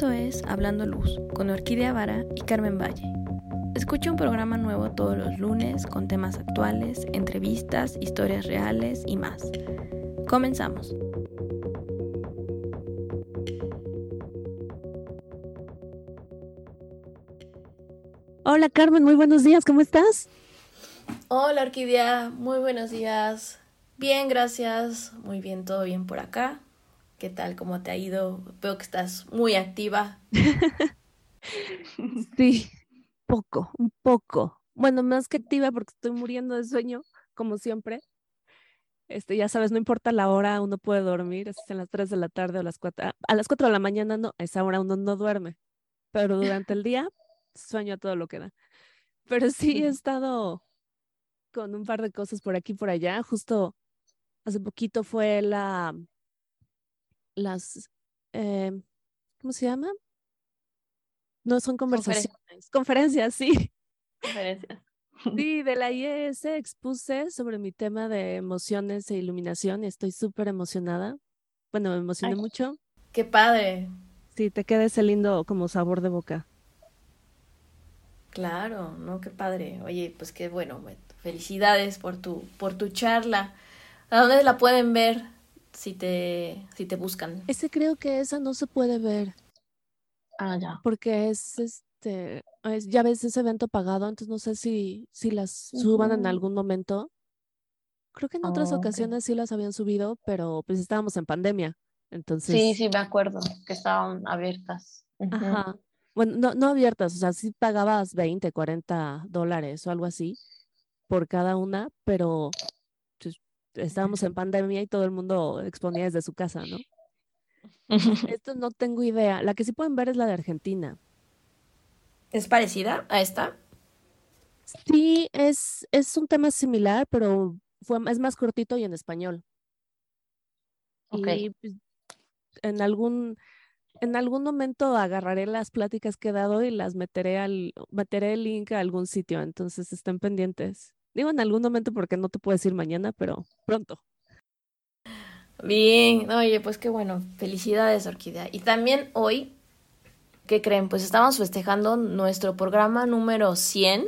Esto es Hablando Luz con Orquídea Vara y Carmen Valle. Escucha un programa nuevo todos los lunes con temas actuales, entrevistas, historias reales y más. Comenzamos. Hola Carmen, muy buenos días, ¿cómo estás? Hola Orquídea, muy buenos días. Bien, gracias. Muy bien, todo bien por acá. ¿Qué tal? ¿Cómo te ha ido? Veo que estás muy activa. sí, poco, un poco. Bueno, más que activa porque estoy muriendo de sueño, como siempre. Este, ya sabes, no importa la hora, uno puede dormir, es en las 3 de la tarde o las 4. A las 4 de la mañana no, a esa hora uno no duerme. Pero durante el día sueño a todo lo que da. Pero sí he estado con un par de cosas por aquí y por allá. Justo hace poquito fue la las, eh, ¿cómo se llama? No son conversaciones, conferencias, sí. Conferencias. Sí, de la IES expuse sobre mi tema de emociones e iluminación y estoy súper emocionada. Bueno, me emocioné mucho. ¡Qué padre! Sí, te queda ese lindo como sabor de boca. Claro, ¿no? Qué padre. Oye, pues qué bueno. Felicidades por tu, por tu charla. ¿A dónde la pueden ver? Si te, si te buscan. Ese creo que esa no se puede ver. Ah, ya. Porque es este, ya ves ese evento pagado, entonces no sé si, si las suban en algún momento. Creo que en otras oh, ocasiones sí las habían subido, pero pues estábamos en pandemia. Entonces. Sí, sí, me acuerdo que estaban abiertas. Ajá. Bueno, no, no abiertas, o sea, sí pagabas 20, 40 dólares o algo así por cada una, pero estábamos en pandemia y todo el mundo exponía desde su casa, ¿no? Esto no tengo idea. La que sí pueden ver es la de Argentina. ¿Es parecida a esta? Sí, es, es un tema similar, pero fue, es más cortito y en español. Y pues, en algún, en algún momento agarraré las pláticas que he dado y las meteré al, meteré el link a algún sitio, entonces estén pendientes. Digo en algún momento porque no te puedo decir mañana, pero pronto. Bien, oye, pues qué bueno. Felicidades, Orquídea. Y también hoy, ¿qué creen? Pues estamos festejando nuestro programa número 100.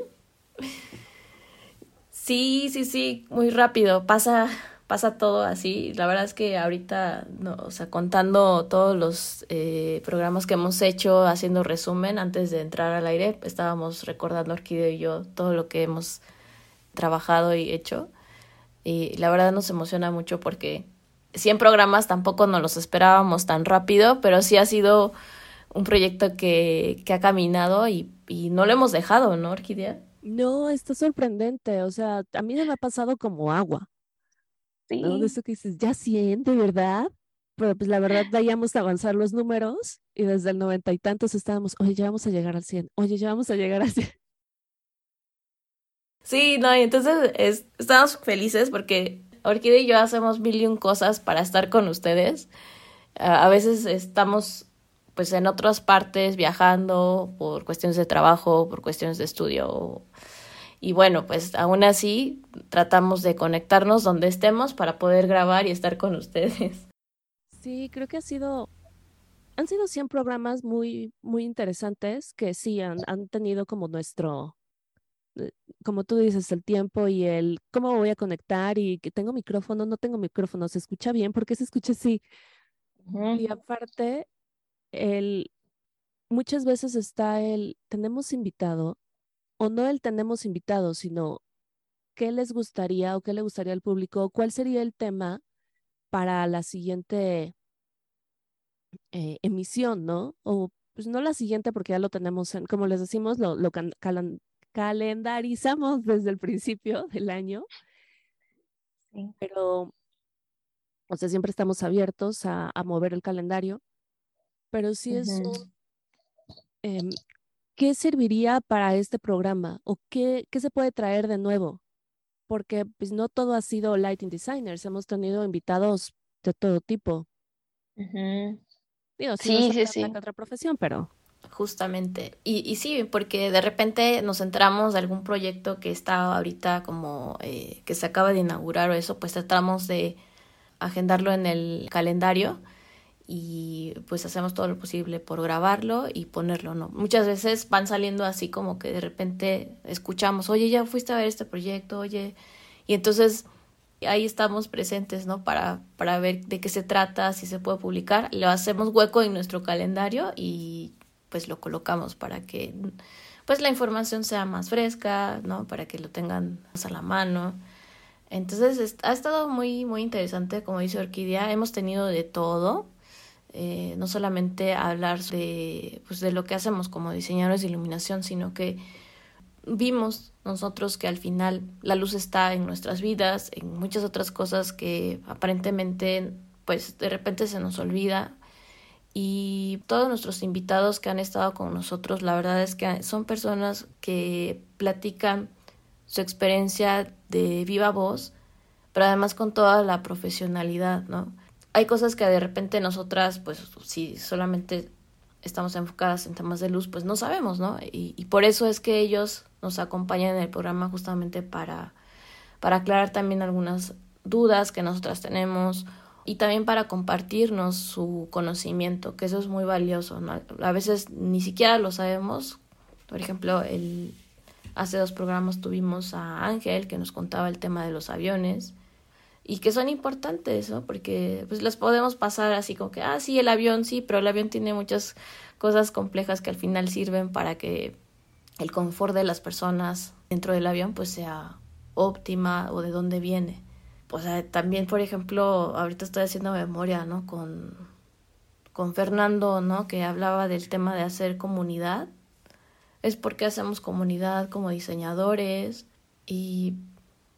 Sí, sí, sí, muy rápido. Pasa, pasa todo así. La verdad es que ahorita, no, o sea, contando todos los eh, programas que hemos hecho, haciendo resumen antes de entrar al aire, estábamos recordando Orquídea y yo todo lo que hemos trabajado y hecho. Y la verdad nos emociona mucho porque 100 programas tampoco nos los esperábamos tan rápido, pero sí ha sido un proyecto que, que ha caminado y, y no lo hemos dejado, ¿no, Orquídea? No, está sorprendente. O sea, a mí me ha pasado como agua. Sí. ¿no? De eso que dices, ya 100, de verdad. Pero pues la verdad veíamos avanzar los números y desde el noventa y tantos estábamos, oye, ya vamos a llegar al 100, oye, ya vamos a llegar al 100. Sí, no, y entonces estamos felices porque Orquídea y yo hacemos mil y un cosas para estar con ustedes. a veces estamos pues en otras partes viajando por cuestiones de trabajo, por cuestiones de estudio. Y bueno, pues aún así tratamos de conectarnos donde estemos para poder grabar y estar con ustedes. Sí, creo que ha sido han sido 100 programas muy muy interesantes que sí han, han tenido como nuestro como tú dices, el tiempo y el cómo voy a conectar y que tengo micrófono, no tengo micrófono, se escucha bien, porque se escucha así? Y aparte, el, muchas veces está el, tenemos invitado, o no el tenemos invitado, sino qué les gustaría o qué le gustaría al público, cuál sería el tema para la siguiente eh, emisión, ¿no? O pues no la siguiente porque ya lo tenemos, en, como les decimos, lo, lo calendarizamos desde el principio del año, pero, o sea, siempre estamos abiertos a, a mover el calendario, pero sí es em, ¿qué serviría para este programa? ¿O qué, qué se puede traer de nuevo? Porque pues no todo ha sido lighting designers, hemos tenido invitados de todo tipo. Digo, sí, sí, sí. otra profesión, pero Justamente. Y, y sí, porque de repente nos entramos de algún proyecto que está ahorita como eh, que se acaba de inaugurar o eso, pues tratamos de agendarlo en el calendario y pues hacemos todo lo posible por grabarlo y ponerlo, ¿no? Muchas veces van saliendo así como que de repente escuchamos, oye, ya fuiste a ver este proyecto, oye, y entonces ahí estamos presentes, ¿no? Para, para ver de qué se trata, si se puede publicar, lo hacemos hueco en nuestro calendario y pues lo colocamos para que pues la información sea más fresca, ¿no? Para que lo tengan más a la mano. Entonces ha estado muy, muy interesante, como dice Orquídea, hemos tenido de todo, eh, no solamente hablar de, pues, de lo que hacemos como diseñadores de iluminación, sino que vimos nosotros que al final la luz está en nuestras vidas, en muchas otras cosas que aparentemente pues de repente se nos olvida y todos nuestros invitados que han estado con nosotros, la verdad es que son personas que platican su experiencia de viva voz, pero además con toda la profesionalidad, ¿no? Hay cosas que de repente nosotras, pues si solamente estamos enfocadas en temas de luz, pues no sabemos, ¿no? Y, por eso es que ellos nos acompañan en el programa justamente para, para aclarar también algunas dudas que nosotras tenemos y también para compartirnos su conocimiento, que eso es muy valioso. A veces ni siquiera lo sabemos. Por ejemplo, el, hace dos programas tuvimos a Ángel que nos contaba el tema de los aviones y que son importantes, ¿no? Porque pues las podemos pasar así como que, ah, sí, el avión, sí, pero el avión tiene muchas cosas complejas que al final sirven para que el confort de las personas dentro del avión pues sea óptima o de dónde viene o sea, también, por ejemplo, ahorita estoy haciendo memoria, ¿no? Con, con Fernando, ¿no? Que hablaba del tema de hacer comunidad. Es porque hacemos comunidad como diseñadores y,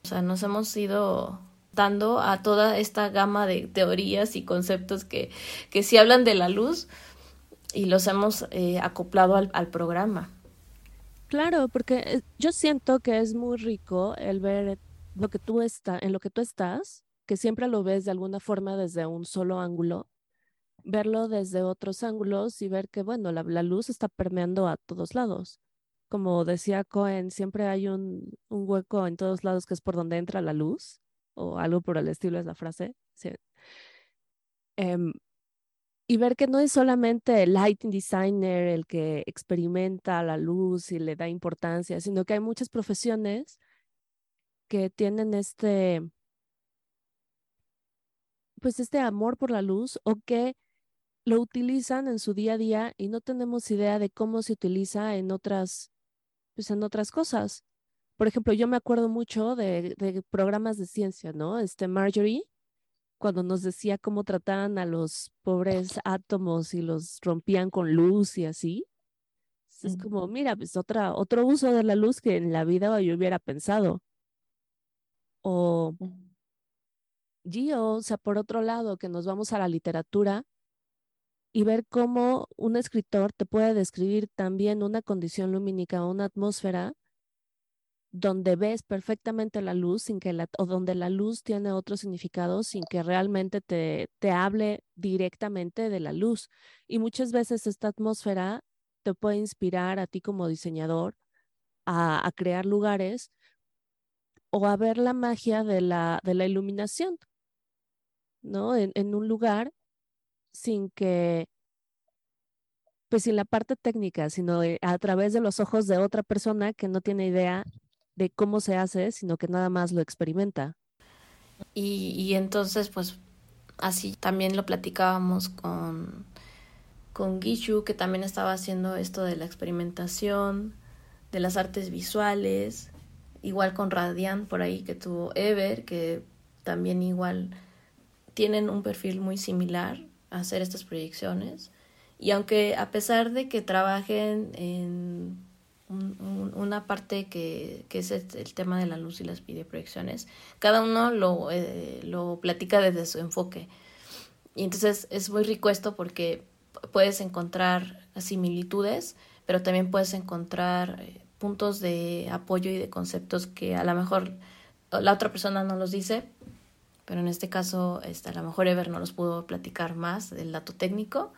o sea, nos hemos ido dando a toda esta gama de teorías y conceptos que, que sí hablan de la luz y los hemos eh, acoplado al, al programa. Claro, porque eh, yo siento que es muy rico el ver lo que tú está, en lo que tú estás, que siempre lo ves de alguna forma desde un solo ángulo, verlo desde otros ángulos y ver que, bueno, la, luz está permeando a todos lados. Como decía Cohen, siempre hay un, hueco en todos lados que es por donde entra la luz, o algo por el estilo es la frase. Em, y ver que no es solamente el lighting designer el que experimenta la luz y le da importancia, sino que hay muchas profesiones que tienen este, pues este amor por la luz o que lo utilizan en su día a día y no tenemos idea de cómo se utiliza en otras, pues en otras cosas. Por ejemplo, yo me acuerdo mucho de, de programas de ciencia, ¿no? Este Marjorie, cuando nos decía cómo trataban a los pobres átomos y los rompían con luz y así. Es como, mira, pues otra, otro uso de la luz que en la vida yo hubiera pensado. O Gio, o sea, por otro lado, que nos vamos a la literatura y ver cómo un escritor te puede describir también una condición lumínica o una atmósfera donde ves perfectamente la luz sin que la, o donde la luz tiene otro significado sin que realmente te, te hable directamente de la luz. Y muchas veces esta atmósfera te puede inspirar a ti como diseñador a, a crear lugares o a ver la magia de la, de la iluminación, ¿no? En, un lugar sin que, pues sin la parte técnica, sino a través de los ojos de otra persona que no tiene idea de cómo se hace, sino que nada más lo experimenta. Y, y entonces, pues así también lo platicábamos con, con Gishu, que también estaba haciendo esto de la experimentación, de las artes visuales, igual con Radiant por ahí que tuvo Ever, que también igual tienen un perfil muy similar a hacer estas proyecciones. Y aunque a pesar de que trabajen en una parte que, que es el, tema de la luz y las videoproyecciones, cada uno lo, eh, lo platica desde su enfoque. Y entonces es muy rico esto porque puedes encontrar similitudes, pero también puedes encontrar eh, puntos de apoyo y de conceptos que a lo mejor la otra persona no los dice, pero en este caso este, a lo mejor Ever no los pudo platicar más del dato técnico,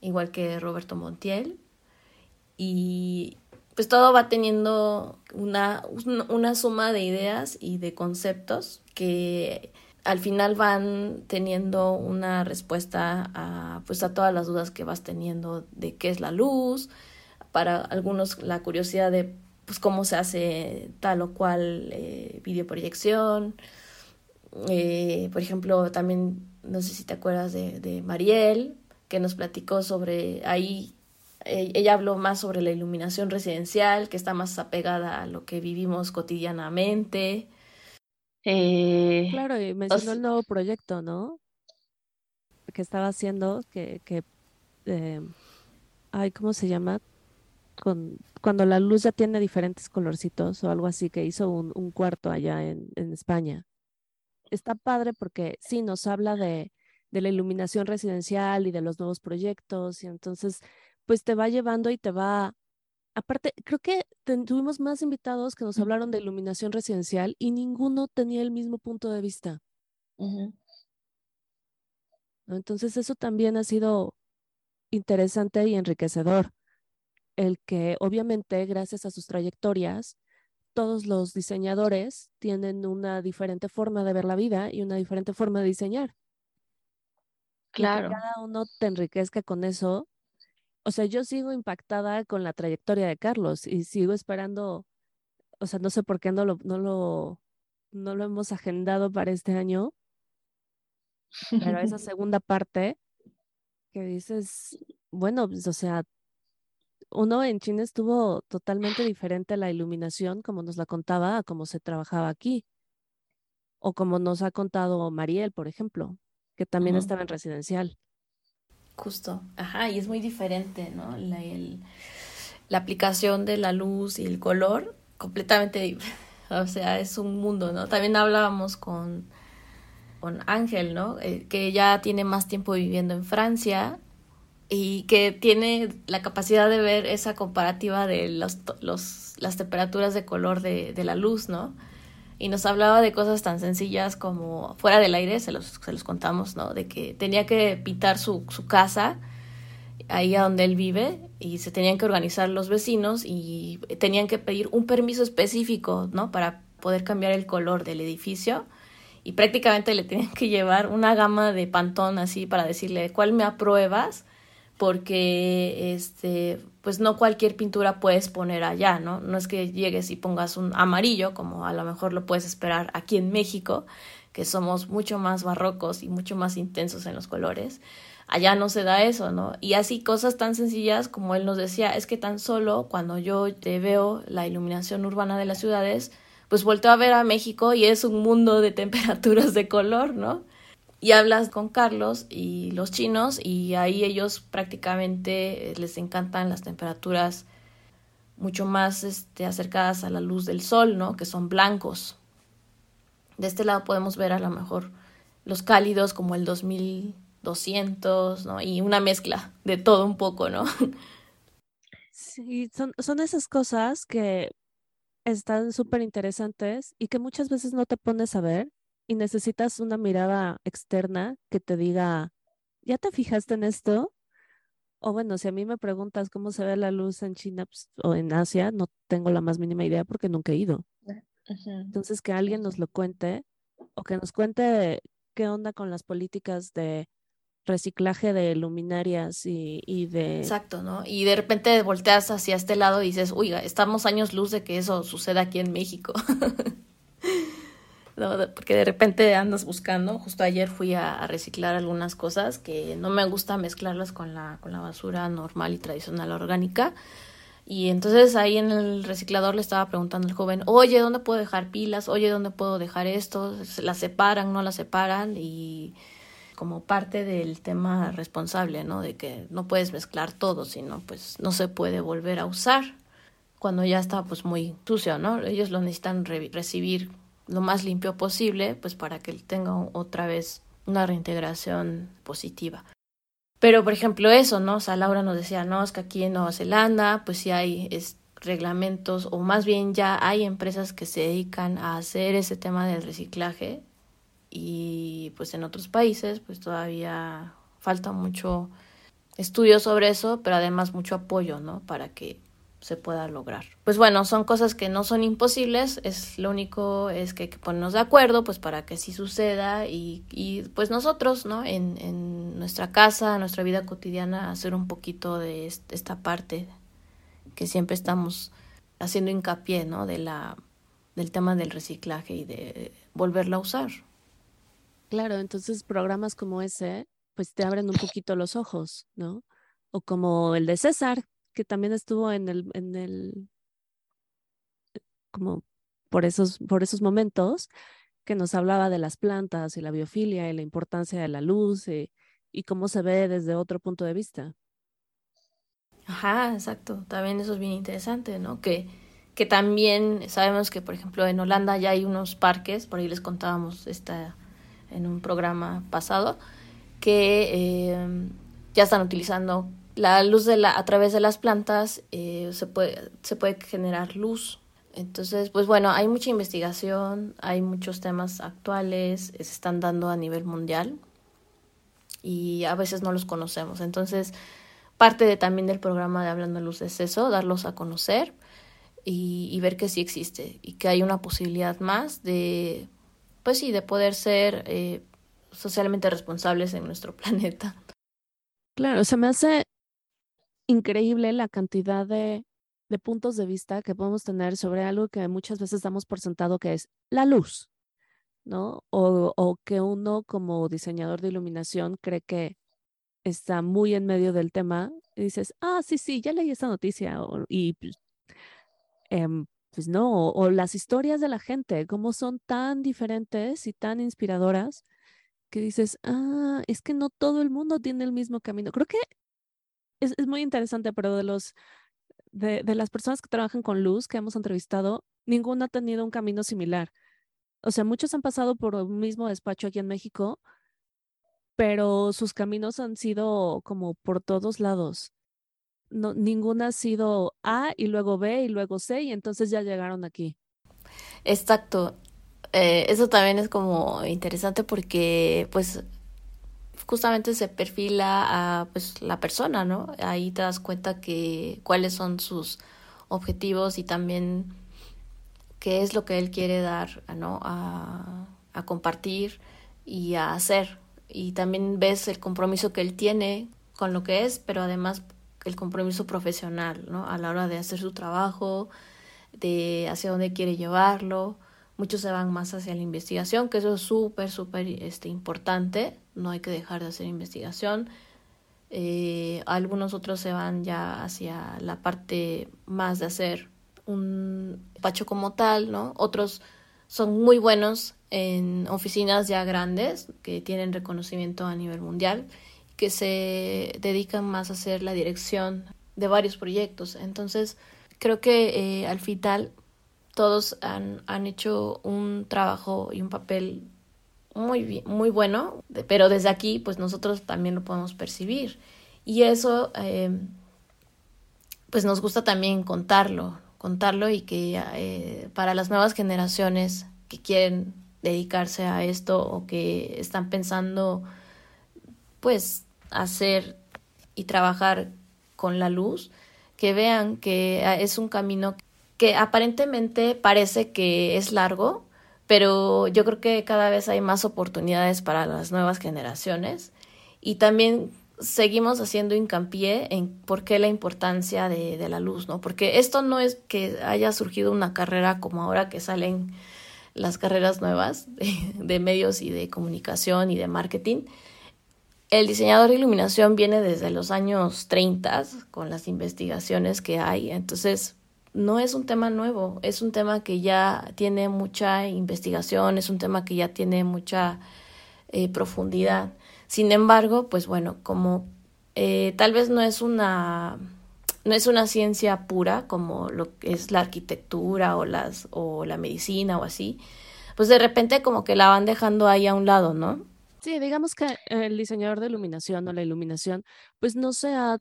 igual que Roberto Montiel. Y pues todo va teniendo una, una suma de ideas y de conceptos que al final van teniendo una respuesta a, pues a todas las dudas que vas teniendo de qué es la luz, para algunos la curiosidad de pues cómo se hace tal o cual eh, videoproyección. Eh, por ejemplo, también, no sé si te acuerdas de, de Mariel, que nos platicó sobre ahí, eh, ella habló más sobre la iluminación residencial, que está más apegada a lo que vivimos cotidianamente. Eh, claro, y mencionó el nuevo proyecto, ¿no? Que estaba haciendo, que, que ay, ¿cómo se llama? Con, cuando la luz ya tiene diferentes colorcitos o algo así, que hizo un, un cuarto allá en, en, España. Está padre porque sí, nos habla de, de la iluminación residencial y de los nuevos proyectos, y entonces, pues te va llevando y te va aparte, creo que tuvimos más invitados que nos hablaron de iluminación residencial y ninguno tenía el mismo punto de vista. Entonces, eso también ha sido interesante y enriquecedor. El que, obviamente, gracias a sus trayectorias, todos los diseñadores tienen una diferente forma de ver la vida y una diferente forma de diseñar. Claro. cada uno te enriquezca con eso o sea, yo sigo impactada con la trayectoria de Carlos y sigo esperando, o sea, no sé por qué no lo, no lo, no lo hemos agendado para este año, pero esa segunda parte que dices, bueno, pues, o sea, uno en China estuvo totalmente diferente la iluminación, como nos la contaba, a cómo se trabajaba aquí. O como nos ha contado Mariel, por ejemplo, que también estaba en residencial. Justo, ajá, y es muy diferente, ¿no? La, la aplicación de la luz y el color, completamente, o sea, es un mundo, ¿no? También hablábamos con, con Ángel, ¿no? Eh, que ya tiene más tiempo viviendo en Francia y que tiene la capacidad de ver esa comparativa de los, las temperaturas de color de, de la luz, ¿no? y nos hablaba de cosas tan sencillas como fuera del aire, se los, se los contamos, ¿no? De que tenía que pintar su, su casa ahí a donde él vive y se tenían que organizar los vecinos y tenían que pedir un permiso específico, ¿no? Para poder cambiar el color del edificio y prácticamente le tenían que llevar una gama de pantón así para decirle cuál me apruebas porque este pues no cualquier pintura puedes poner allá, ¿no? No es que llegues y pongas un amarillo, como a lo mejor lo puedes esperar aquí en México, que somos mucho más barrocos y mucho más intensos en los colores. Allá no se da eso, ¿no? Y así cosas tan sencillas como él nos decía, es que tan solo cuando yo te veo la iluminación urbana de las ciudades, pues vuelto a ver a México y es un mundo de temperaturas de color, ¿no? Y hablas con Carlos y los chinos y ahí ellos prácticamente eh, les encantan las temperaturas mucho más este, acercadas a la luz del sol, ¿no? Que son blancos. De este lado podemos ver a lo mejor los cálidos como el 2200, ¿no? Y una mezcla de todo un poco, ¿no? Sí, son, son esas cosas que están súper interesantes y que muchas veces no te pones a ver y necesitas una mirada externa que te diga, ¿ya te fijaste en esto? O bueno, si a mí me preguntas cómo se ve la luz en China pues, o en Asia, no tengo la más mínima idea porque nunca he ido. Entonces, que alguien nos lo cuente o que nos cuente qué onda con las políticas de reciclaje de luminarias y, y, de... Exacto, ¿no? Y de repente volteas hacia este lado y dices, oiga, estamos años luz de que eso suceda aquí en México. porque de repente andas buscando. Justo ayer fui a, reciclar algunas cosas que no me gusta mezclarlas con la, con la basura normal y tradicional orgánica. Y entonces ahí en el reciclador le estaba preguntando al joven, oye, ¿dónde puedo dejar pilas? Oye, ¿dónde puedo dejar esto? ¿Las separan? ¿No las separan? Y como parte del tema responsable, ¿no? De que no puedes mezclar todo, sino pues no se puede volver a usar cuando ya está pues muy sucio, ¿no? Ellos lo necesitan recibir lo más limpio posible, pues para que tenga otra vez una reintegración positiva. Pero, por ejemplo, eso, ¿no? O sea, Laura nos decía, no, es que aquí en Nueva Zelanda, pues sí hay reglamentos, o más bien ya hay empresas que se dedican a hacer ese tema del reciclaje, y pues en otros países, pues todavía falta mucho estudio sobre eso, pero además mucho apoyo, ¿no? Para que se pueda lograr. Pues bueno, son cosas que no son imposibles, es lo único es que hay que ponernos de acuerdo pues para que sí suceda y, y pues nosotros, ¿no? En, en nuestra casa, nuestra vida cotidiana, hacer un poquito de esta parte que siempre estamos haciendo hincapié, ¿no? De la, del tema del reciclaje y de volverla a usar. Claro, entonces programas como ese, pues te abren un poquito los ojos, ¿no? O como el de César, que también estuvo en el, en el, como por esos, por esos momentos, que nos hablaba de las plantas y la biofilia y la importancia de la luz y, y cómo se ve desde otro punto de vista. Ajá, exacto. También eso es bien interesante, ¿no? Que, que también sabemos que, por ejemplo, en Holanda ya hay unos parques, por ahí les contábamos esta, en un programa pasado, que eh, ya están utilizando la luz de la, a través de las plantas eh, se, puede, se puede generar luz. Entonces, pues bueno, hay mucha investigación, hay muchos temas actuales, se están dando a nivel mundial y a veces no los conocemos. Entonces, parte de, también del programa de Hablando Luz es eso, darlos a conocer y, y, ver que sí existe y que hay una posibilidad más de, pues sí, de poder ser eh, socialmente responsables en nuestro planeta. Claro, se me hace increíble la cantidad de, de puntos de vista que podemos tener sobre algo que muchas veces damos por sentado que es la luz, ¿no? O, o que uno como diseñador de iluminación cree que está muy en medio del tema y dices, ah, sí, sí, ya leí esa noticia y pues, em, pues no, o, las historias de la gente, cómo son tan diferentes y tan inspiradoras que dices, ah, es que no todo el mundo tiene el mismo camino. Creo que es, es muy interesante, pero de los de, de, las personas que trabajan con luz que hemos entrevistado, ninguno ha tenido un camino similar. O sea, muchos han pasado por el mismo despacho aquí en México, pero sus caminos han sido como por todos lados. No, ninguna ha sido A y luego B y luego C y entonces ya llegaron aquí. Exacto. Eh, eso también es como interesante porque pues justamente se perfila a pues la persona, ¿no? Ahí te das cuenta que cuáles son sus objetivos y también qué es lo que él quiere dar, ¿no? A, a compartir y a hacer. Y también ves el compromiso que él tiene con lo que es, pero además el compromiso profesional, ¿no? A la hora de hacer su trabajo, de hacia dónde quiere llevarlo. Muchos se van más hacia la investigación, que eso es súper, súper este, importante, no hay que dejar de hacer investigación. Eh, algunos otros se van ya hacia la parte más de hacer un despacho como tal, ¿no? Otros son muy buenos en oficinas ya grandes que tienen reconocimiento a nivel mundial, que se dedican más a hacer la dirección de varios proyectos. Entonces, creo que eh, al final todos han, han hecho un trabajo y un papel muy bien, muy bueno, pero desde aquí pues nosotros también lo podemos percibir. Y eso eh, pues nos gusta también contarlo, contarlo y que eh, para las nuevas generaciones que quieren dedicarse a esto o que están pensando pues hacer y trabajar con la luz, que vean que es un camino que aparentemente parece que es largo, pero yo creo que cada vez hay más oportunidades para las nuevas generaciones y también seguimos haciendo hincapié en por qué la importancia de, la luz, ¿no? Porque esto no es que haya surgido una carrera como ahora que salen las carreras nuevas de, de medios y de comunicación y de marketing. El diseñador de iluminación viene desde los años 30 con las investigaciones que hay, entonces no es un tema nuevo, es un tema que ya tiene mucha investigación, es un tema que ya tiene mucha eh, profundidad. Sin embargo, pues bueno, como eh, tal vez no es una no es una ciencia pura como lo que es la arquitectura o las o la medicina o así, pues de repente como que la van dejando ahí a un lado, ¿no? Sí, digamos que el diseñador de iluminación o la iluminación, pues no se ha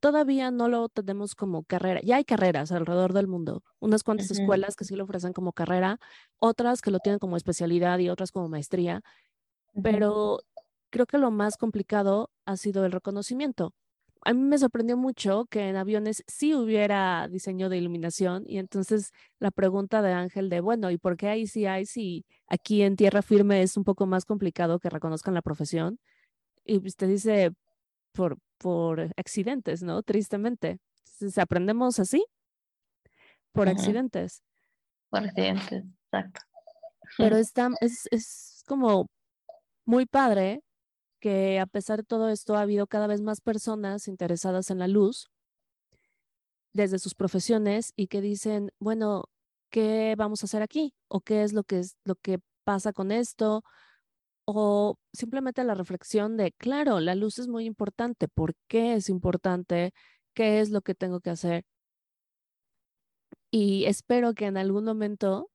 todavía no lo tenemos como carrera. Ya hay carreras alrededor del mundo, unas cuantas uh -huh. escuelas que sí lo ofrecen como carrera, otras que lo tienen como especialidad y otras como maestría, uh -huh. pero creo que lo más complicado ha sido el reconocimiento. a mí me sorprendió mucho que en aviones sí hubiera diseño de iluminación y entonces la pregunta de Ángel de, bueno, ¿y por qué ahí sí hay si aquí en tierra firme es un poco más complicado que reconozcan la profesión? Y usted dice, por, por accidentes, ¿no? Tristemente. Entonces, aprendemos así, por accidentes. Por accidentes, exacto. Pero está, es, es como muy padre que a pesar de todo esto ha habido cada vez más personas interesadas en la luz desde sus profesiones y que dicen, bueno, ¿qué vamos a hacer aquí? ¿O qué es lo que, es, lo que pasa con esto? O simplemente la reflexión de, claro, la luz es muy importante. ¿Por qué es importante? ¿Qué es lo que tengo que hacer? Y espero que en algún momento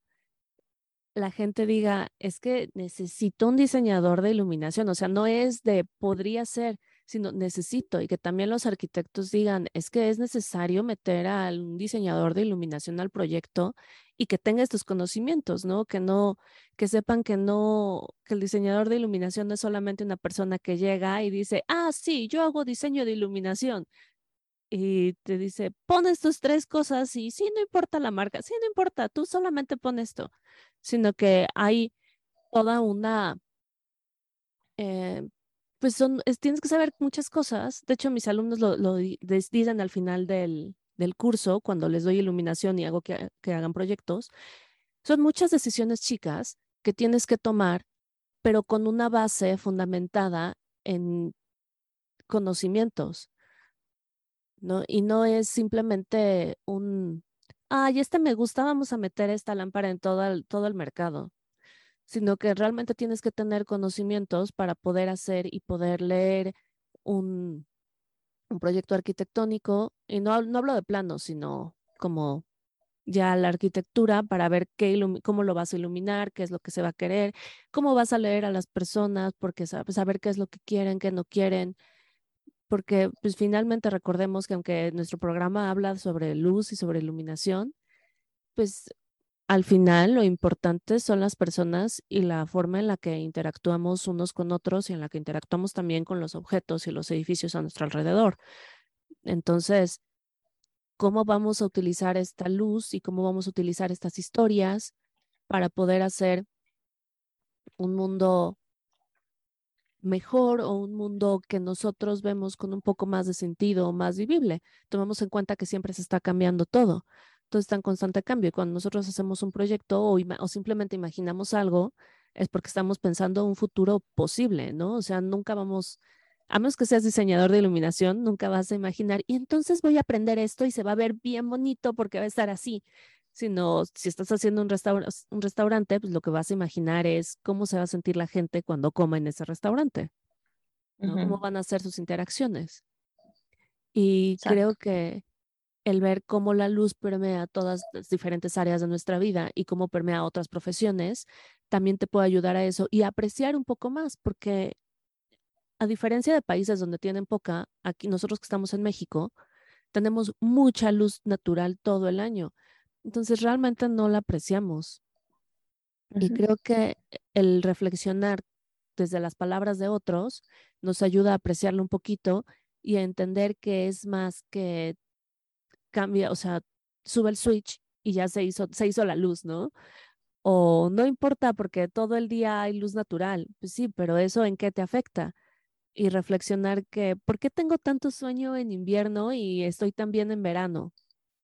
la gente diga, es que necesito un diseñador de iluminación, o sea, no es de podría ser, sino necesito, y que también los arquitectos digan, es que es necesario meter a un diseñador de iluminación al proyecto y que tenga estos conocimientos, ¿no? Que no, que sepan que no, que el diseñador de iluminación no es solamente una persona que llega y dice, ah, sí, yo hago diseño de iluminación, y te dice, pon estas tres cosas y sí, no importa la marca, sí, no importa, tú solamente pon esto, sino que hay toda una, eh, pues son, tienes que saber muchas cosas. De hecho, mis alumnos lo, lo dicen al final del, del, curso, cuando les doy iluminación y hago que, que hagan proyectos. Son muchas decisiones chicas que tienes que tomar, pero con una base fundamentada en conocimientos ¿no? Y no es simplemente un, ay, este me gusta, vamos a meter esta lámpara en todo el, todo el mercado, sino que realmente tienes que tener conocimientos para poder hacer y poder leer un, un proyecto arquitectónico, y no, no hablo de planos, sino como ya la arquitectura para ver qué cómo lo vas a iluminar, qué es lo que se va a querer, cómo vas a leer a las personas, porque saber qué es lo que quieren, qué no quieren, porque pues finalmente recordemos que aunque nuestro programa habla sobre luz y sobre iluminación, pues al final lo importante son las personas y la forma en la que interactuamos unos con otros y en la que interactuamos también con los objetos y los edificios a nuestro alrededor. Entonces, ¿cómo vamos a utilizar esta luz y cómo vamos a utilizar estas historias para poder hacer un mundo mejor o un mundo que nosotros vemos con un poco más de sentido, más vivible. Tomamos en cuenta que siempre se está cambiando todo. Todo está en constante cambio. Y cuando nosotros hacemos un proyecto o, o simplemente imaginamos algo, es porque estamos pensando un futuro posible, ¿no? O sea, nunca vamos, a menos que seas diseñador de iluminación, nunca vas a imaginar, y entonces voy a aprender esto y se va a ver bien bonito porque va a estar así sino si estás haciendo un, un restaurante, pues lo que vas a imaginar es cómo se va a sentir la gente cuando coma en ese restaurante, cómo van a ser sus interacciones. Y creo que el ver cómo la luz permea todas las diferentes áreas de nuestra vida y cómo permea otras profesiones, también te puede ayudar a eso y apreciar un poco más, porque a diferencia de países donde tienen poca, aquí nosotros que estamos en México, tenemos mucha luz natural todo el año. Entonces realmente no la apreciamos. Y creo que el reflexionar desde las palabras de otros nos ayuda a apreciarlo un poquito y a entender que es más que cambia, o sea, sube el switch y ya se hizo, se hizo la luz, ¿no? O no importa porque todo el día hay luz natural. Pues sí, pero eso en qué te afecta. Y reflexionar que, ¿por qué tengo tanto sueño en invierno y estoy también en verano?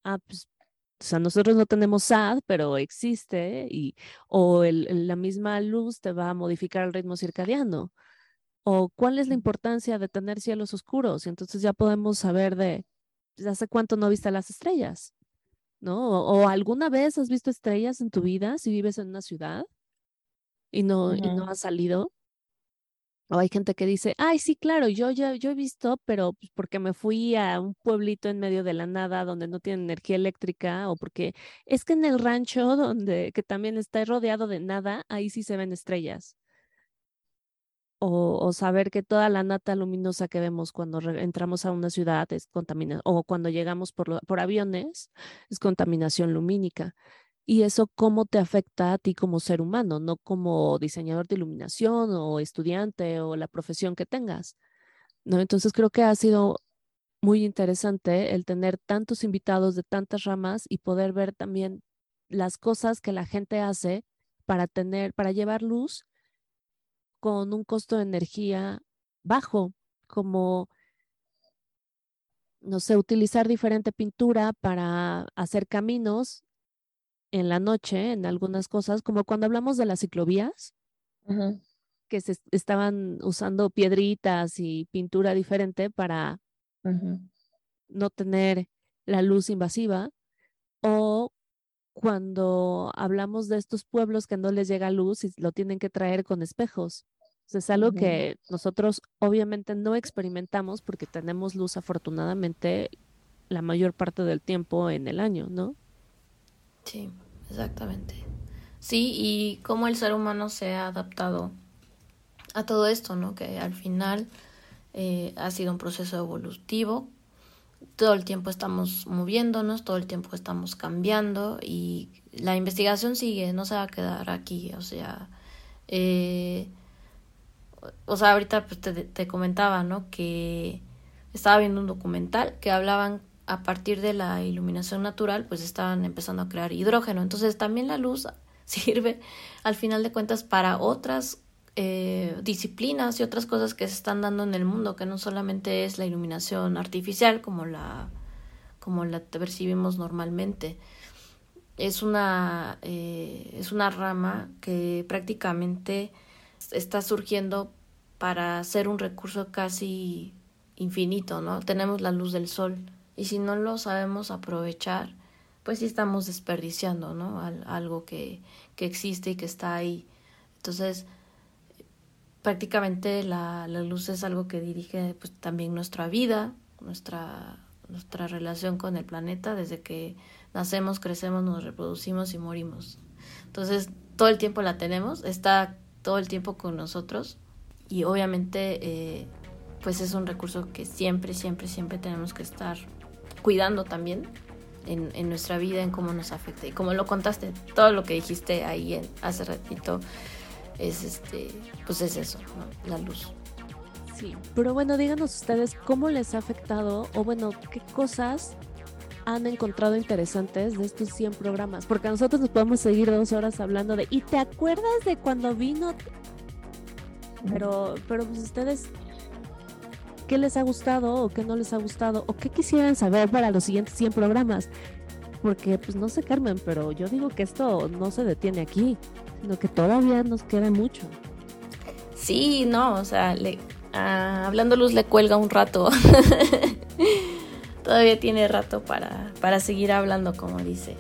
Ah, pues o sea, nosotros no tenemos SAD, pero existe y o el, la misma luz te va a modificar el ritmo circadiano. O cuál es la importancia de tener cielos oscuros. Y entonces ya podemos saber de hace cuánto no viste las estrellas, ¿no? O, alguna vez has visto estrellas en tu vida si vives en una ciudad y no, y no has salido. O hay gente que dice, ay, sí, claro, yo ya yo he visto, pero pues, porque me fui a un pueblito en medio de la nada donde no tiene energía eléctrica, o porque es que en el rancho donde que también está rodeado de nada, ahí sí se ven estrellas. O, saber que toda la nata luminosa que vemos cuando entramos a una ciudad es contaminación, o cuando llegamos por, por aviones, es contaminación lumínica y eso cómo te afecta a ti como ser humano, no como diseñador de iluminación o estudiante o la profesión que tengas. ¿no? Entonces creo que ha sido muy interesante el tener tantos invitados de tantas ramas y poder ver también las cosas que la gente hace para tener, para llevar luz con un costo de energía bajo, como, no sé, utilizar diferente pintura para hacer caminos en la noche, en algunas cosas, como cuando hablamos de las ciclovías, que se estaban usando piedritas y pintura diferente para no tener la luz invasiva, o cuando hablamos de estos pueblos que no les llega luz y lo tienen que traer con espejos. Es algo que nosotros obviamente no experimentamos porque tenemos luz afortunadamente la mayor parte del tiempo en el año, ¿no? Sí, exactamente. Sí, y cómo el ser humano se ha adaptado a todo esto, ¿no? Que al final eh, ha sido un proceso evolutivo. Todo el tiempo estamos moviéndonos, todo el tiempo estamos cambiando y la investigación sigue, no se va a quedar aquí, o sea, eh, o sea, ahorita pues, te, te comentaba, ¿no? Que estaba viendo un documental que hablaban a partir de la iluminación natural, pues estaban empezando a crear hidrógeno. Entonces también la luz sirve al final de cuentas para otras eh, disciplinas y otras cosas que se están dando en el mundo, que no solamente es la iluminación artificial como la, como la percibimos normalmente. Es una, eh, es una rama que prácticamente está surgiendo para ser un recurso casi infinito, ¿no? Tenemos la luz del sol y si no lo sabemos aprovechar, pues sí estamos desperdiciando, ¿no? algo que, que existe y que está ahí. Entonces, prácticamente la, la luz es algo que dirige pues, también nuestra vida, nuestra, nuestra relación con el planeta, desde que nacemos, crecemos, nos reproducimos y morimos. Entonces, todo el tiempo la tenemos, está todo el tiempo con nosotros y obviamente eh, pues es un recurso que siempre, siempre, siempre tenemos que estar cuidando también en, en, nuestra vida, en cómo nos afecta. Y como lo contaste, todo lo que dijiste ahí en, hace ratito es este, pues es eso, la luz. Sí, pero bueno, díganos ustedes cómo les ha afectado o bueno, qué cosas han encontrado interesantes de estos 100 programas, porque nosotros nos podemos seguir dos horas hablando de, ¿y te acuerdas de cuando vino? Pero, pero pues ustedes qué les ha gustado o qué no les ha gustado o qué quisieran saber para los siguientes 100 programas. Porque, pues no sé, Carmen, pero yo digo que esto no se detiene aquí, sino que todavía nos queda mucho. Sí, no, o sea, le, hablando luz le cuelga un rato. todavía tiene rato para, para seguir hablando, como dice.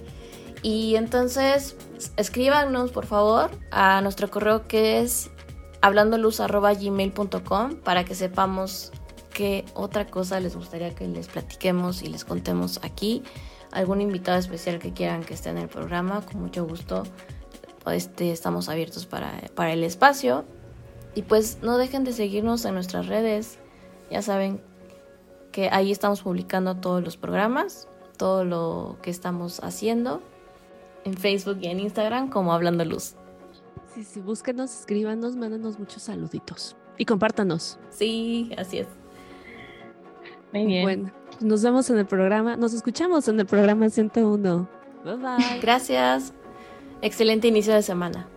Y entonces, escríbanos, por favor, a nuestro correo que es hablandoluz.gmail.com para que sepamos qué otra cosa les gustaría que les platiquemos y les contemos aquí. Algún invitado especial que quieran que esté en el programa, con mucho gusto. Este, estamos abiertos para, para el espacio. Y pues no dejen de seguirnos en nuestras redes. Ya saben que ahí estamos publicando todos los programas, todo lo que estamos haciendo en Facebook y en Instagram como Hablando Luz. Sí, sí, búsquenos, escríbanos, mándenos muchos saluditos y compártanos. Sí, así es. Muy bien. Bueno, nos vemos en el programa, nos escuchamos en el programa 101. Bye bye. Gracias. Excelente inicio de semana.